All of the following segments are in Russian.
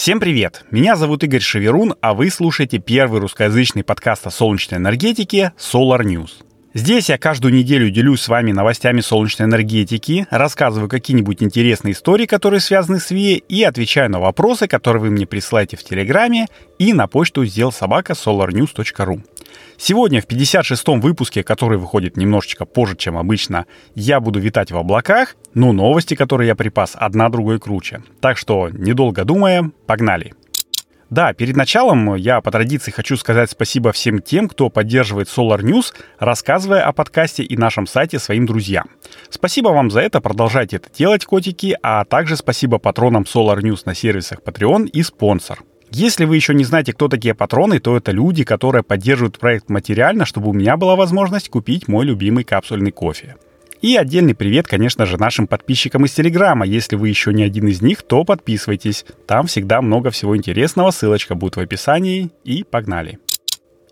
Всем привет! Меня зовут Игорь Шеверун, а вы слушаете первый русскоязычный подкаст о солнечной энергетике Solar News. Здесь я каждую неделю делюсь с вами новостями солнечной энергетики, рассказываю какие-нибудь интересные истории, которые связаны с ВИЭ, и отвечаю на вопросы, которые вы мне присылаете в Телеграме и на почту сделал собака solarnews.ru. Сегодня в 56-м выпуске, который выходит немножечко позже, чем обычно, я буду витать в облаках, но новости, которые я припас, одна другой круче. Так что, недолго думая, погнали! Да, перед началом я по традиции хочу сказать спасибо всем тем, кто поддерживает Solar News, рассказывая о подкасте и нашем сайте своим друзьям. Спасибо вам за это, продолжайте это делать, котики, а также спасибо патронам Solar News на сервисах Patreon и спонсор. Если вы еще не знаете, кто такие патроны, то это люди, которые поддерживают проект материально, чтобы у меня была возможность купить мой любимый капсульный кофе. И отдельный привет, конечно же, нашим подписчикам из Телеграма. Если вы еще не один из них, то подписывайтесь. Там всегда много всего интересного. Ссылочка будет в описании. И погнали.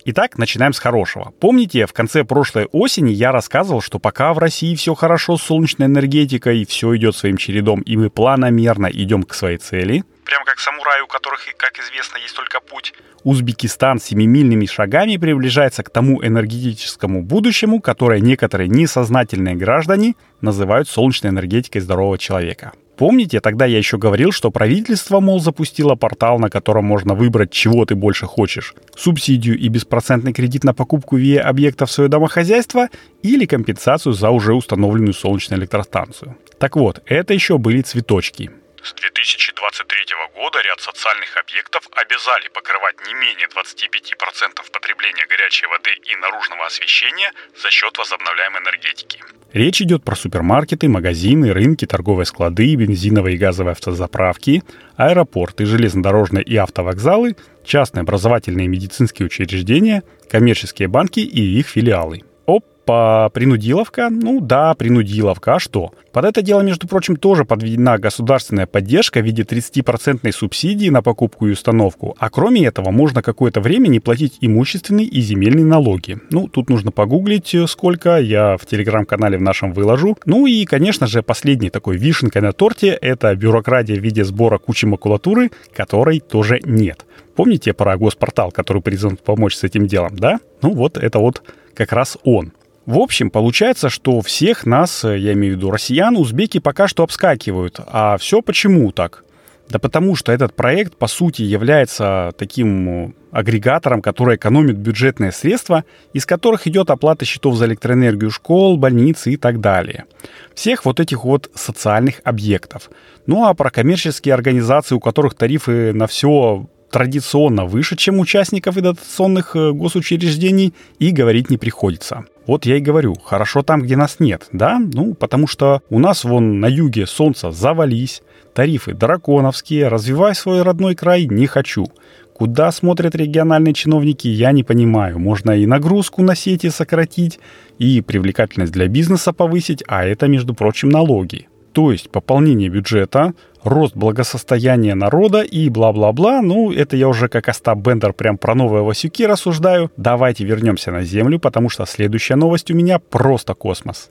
Итак, начинаем с хорошего. Помните, в конце прошлой осени я рассказывал, что пока в России все хорошо с солнечной энергетикой, все идет своим чередом, и мы планомерно идем к своей цели – прям как самураи, у которых, как известно, есть только путь. Узбекистан семимильными шагами приближается к тому энергетическому будущему, которое некоторые несознательные граждане называют солнечной энергетикой здорового человека. Помните, тогда я еще говорил, что правительство, мол, запустило портал, на котором можно выбрать, чего ты больше хочешь. Субсидию и беспроцентный кредит на покупку ВИЭ объекта в свое домохозяйство или компенсацию за уже установленную солнечную электростанцию. Так вот, это еще были цветочки. С 2023 года ряд социальных объектов обязали покрывать не менее 25% потребления горячей воды и наружного освещения за счет возобновляемой энергетики. Речь идет про супермаркеты, магазины, рынки, торговые склады, бензиновые и газовые автозаправки, аэропорты, железнодорожные и автовокзалы, частные образовательные и медицинские учреждения, коммерческие банки и их филиалы по принудиловка? Ну да, принудиловка. А что? Под это дело, между прочим, тоже подведена государственная поддержка в виде 30% субсидии на покупку и установку. А кроме этого, можно какое-то время не платить имущественные и земельные налоги. Ну, тут нужно погуглить, э, сколько. Я в телеграм-канале в нашем выложу. Ну и, конечно же, последний такой вишенкой на торте — это бюрократия в виде сбора кучи макулатуры, которой тоже нет. Помните про госпортал, который призван помочь с этим делом, да? Ну вот это вот как раз он. В общем, получается, что всех нас, э, я имею в виду россиян, узбеки пока что обскакивают. А все почему так? Да потому что этот проект, по сути, является таким э, агрегатором, который экономит бюджетные средства, из которых идет оплата счетов за электроэнергию школ, больниц и так далее. Всех вот этих вот социальных объектов. Ну а про коммерческие организации, у которых тарифы на все традиционно выше, чем участников и дотационных э, госучреждений, и говорить не приходится. Вот я и говорю, хорошо там, где нас нет, да? Ну, потому что у нас вон на юге солнце завались, тарифы драконовские, развивай свой родной край не хочу. Куда смотрят региональные чиновники, я не понимаю. Можно и нагрузку на сети сократить, и привлекательность для бизнеса повысить, а это, между прочим, налоги. То есть пополнение бюджета, рост благосостояния народа и бла-бла-бла. Ну, это я уже как Остап Бендер прям про новые Васюки рассуждаю. Давайте вернемся на Землю, потому что следующая новость у меня просто космос.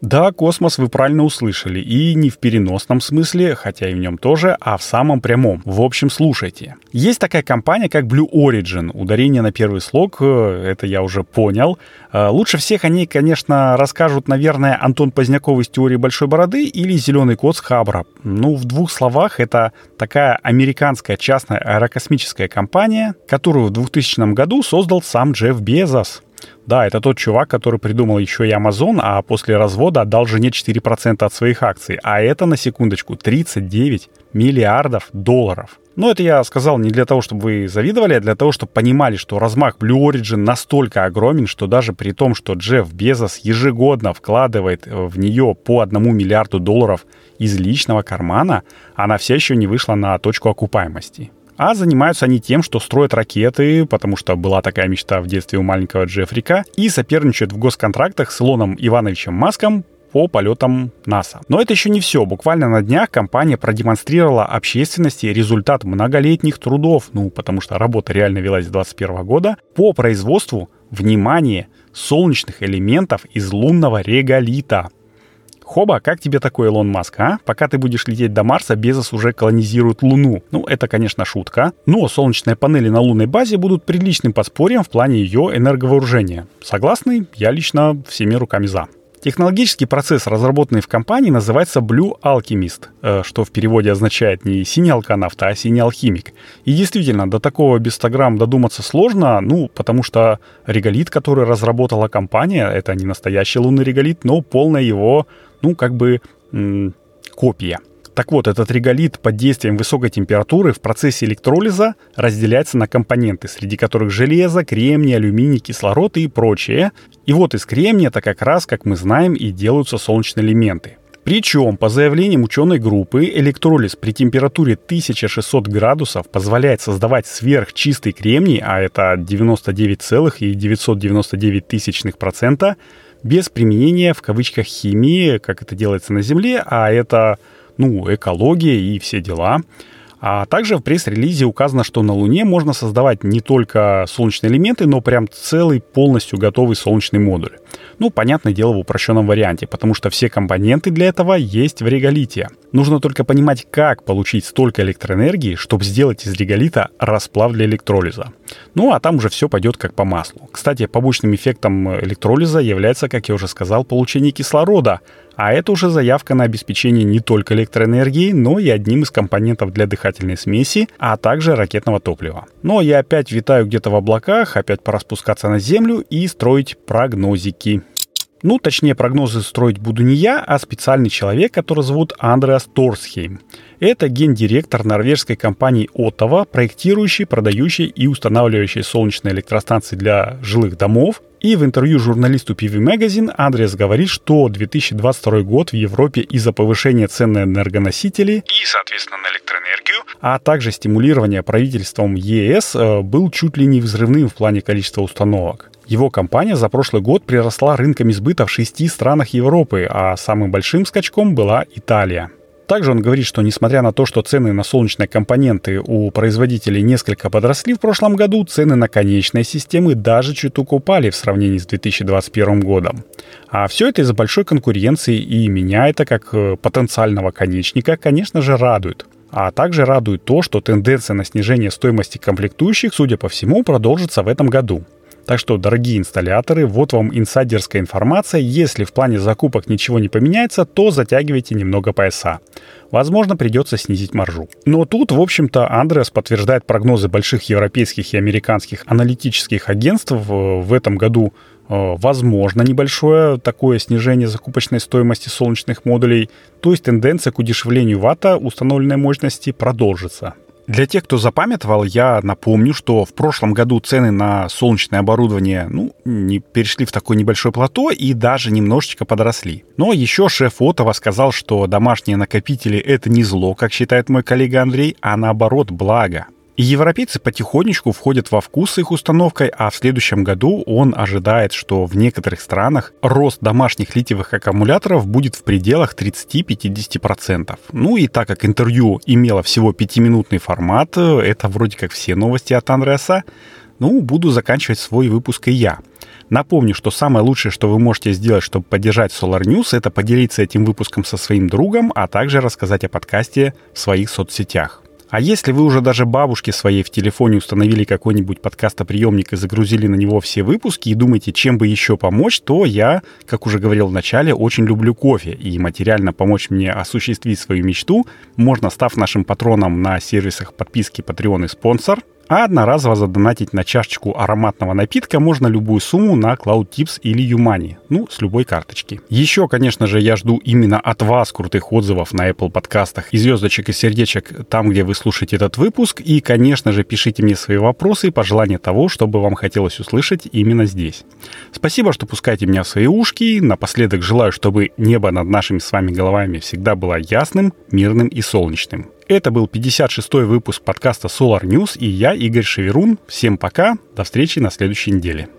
Да, космос вы правильно услышали. И не в переносном смысле, хотя и в нем тоже, а в самом прямом. В общем, слушайте. Есть такая компания, как Blue Origin. Ударение на первый слог, э, это я уже понял. Э, лучше всех о ней, конечно, расскажут, наверное, Антон Поздняков из «Теории большой бороды» или «Зеленый кот» с Хабра. Ну, в двух словах, это такая американская частная аэрокосмическая компания, которую в 2000 году создал сам Джефф Безос. Да, это тот чувак, который придумал еще и Amazon, а после развода отдал жене 4% от своих акций. А это, на секундочку, 39 миллиардов долларов. Но это я сказал не для того, чтобы вы завидовали, а для того, чтобы понимали, что размах Blue Origin настолько огромен, что даже при том, что Джефф Безос ежегодно вкладывает в нее по одному миллиарду долларов из личного кармана, она все еще не вышла на точку окупаемости. А занимаются они тем, что строят ракеты, потому что была такая мечта в детстве у маленького Джеффрика, и соперничают в госконтрактах с Илоном Ивановичем Маском по полетам НАСА. Но это еще не все. Буквально на днях компания продемонстрировала общественности результат многолетних трудов, ну, потому что работа реально велась с 2021 года, по производству, внимание, солнечных элементов из лунного реголита. Хоба, как тебе такой Илон Маск, а? Пока ты будешь лететь до Марса, Безос уже колонизирует Луну. Ну, это, конечно, шутка. Но солнечные панели на лунной базе будут приличным подспорьем в плане ее энерговооружения. Согласны? Я лично всеми руками за. Технологический процесс, разработанный в компании, называется Blue Alchemist, э, что в переводе означает не синий алканавт, а синий алхимик. И действительно, до такого без 100 грамм додуматься сложно, ну, потому что реголит, который разработала компания, это не настоящий лунный реголит, но полная его, ну, как бы копия. Так вот, этот реголит под действием высокой температуры в процессе электролиза разделяется на компоненты, среди которых железо, кремний, алюминий, кислород и прочее. И вот из кремния-то как раз, как мы знаем, и делаются солнечные элементы. Причем, по заявлениям ученой группы, электролиз при температуре 1600 градусов позволяет создавать сверхчистый кремний, а это 99,999% без применения в кавычках химии, как это делается на Земле, а это ну, экология и все дела. А также в пресс-релизе указано, что на Луне можно создавать не только солнечные элементы, но прям целый полностью готовый солнечный модуль. Ну, понятное дело, в упрощенном варианте, потому что все компоненты для этого есть в реголите. Нужно только понимать, как получить столько электроэнергии, чтобы сделать из реголита расплав для электролиза. Ну, а там уже все пойдет как по маслу. Кстати, побочным эффектом электролиза является, как я уже сказал, получение кислорода, а это уже заявка на обеспечение не только электроэнергией, но и одним из компонентов для дыхательной смеси, а также ракетного топлива. Но я опять витаю где-то в облаках, опять пора спускаться на Землю и строить прогнозики. Ну, точнее, прогнозы строить буду не я, а специальный человек, который зовут Андреас Торсхейм. Это гендиректор норвежской компании Оттова, проектирующий, продающий и устанавливающий солнечные электростанции для жилых домов. И в интервью журналисту PV Magazine Андреас говорит, что 2022 год в Европе из-за повышения цен на энергоносители и, соответственно, на электроэнергию, а также стимулирования правительством ЕС э, был чуть ли не взрывным в плане количества установок. Его компания за прошлый год приросла рынками сбыта в шести странах Европы, а самым большим скачком была Италия. Также он говорит, что несмотря на то, что цены на солнечные компоненты у производителей несколько подросли в прошлом году, цены на конечные системы даже чуток упали в сравнении с 2021 годом. А все это из-за большой конкуренции, и меня это как э, потенциального конечника, конечно же, радует. А также радует то, что тенденция на снижение стоимости комплектующих, судя по всему, продолжится в этом году. Так что, дорогие инсталляторы, вот вам инсайдерская информация. Если в плане закупок ничего не поменяется, то затягивайте немного пояса. Возможно, придется снизить маржу. Но тут, в общем-то, Андреас подтверждает прогнозы больших европейских и американских аналитических агентств в этом году э, возможно небольшое такое снижение закупочной стоимости солнечных модулей, то есть тенденция к удешевлению ватта установленной мощности продолжится. Для тех, кто запамятовал, я напомню, что в прошлом году цены на солнечное оборудование ну, не перешли в такое небольшое плато и даже немножечко подросли. Но еще шеф Отова сказал, что домашние накопители — это не зло, как считает мой коллега Андрей, а наоборот благо. И европейцы потихонечку входят во вкус с их установкой, а в следующем году он ожидает, что в некоторых странах рост домашних литиевых аккумуляторов будет в пределах 30-50%. Ну и так как интервью имело всего 5-минутный формат, это вроде как все новости от Андреаса, ну, буду заканчивать свой выпуск и я. Напомню, что самое лучшее, что вы можете сделать, чтобы поддержать Solar News, это поделиться этим выпуском со своим другом, а также рассказать о подкасте в своих соцсетях. А если вы уже даже бабушке своей в телефоне установили какой-нибудь подкастоприемник и загрузили на него все выпуски и думаете, чем бы еще помочь, то я, как уже говорил в начале, очень люблю кофе. И материально помочь мне осуществить свою мечту можно, став нашим патроном на сервисах подписки Patreon и спонсор – а одноразово задонатить на чашечку ароматного напитка можно любую сумму на CloudTips или Юмани, ну, с любой карточки. Еще, конечно же, я жду именно от вас крутых отзывов на Apple подкастах и звездочек и сердечек там, где вы слушаете этот выпуск. И, конечно же, пишите мне свои вопросы и пожелания того, чтобы вам хотелось услышать именно здесь. Спасибо, что пускаете меня в свои ушки. Напоследок желаю, чтобы небо над нашими с вами головами всегда было ясным, мирным и солнечным. Это был 56-й выпуск подкаста Solar News и я, Игорь Шеверун. Всем пока, до встречи на следующей неделе.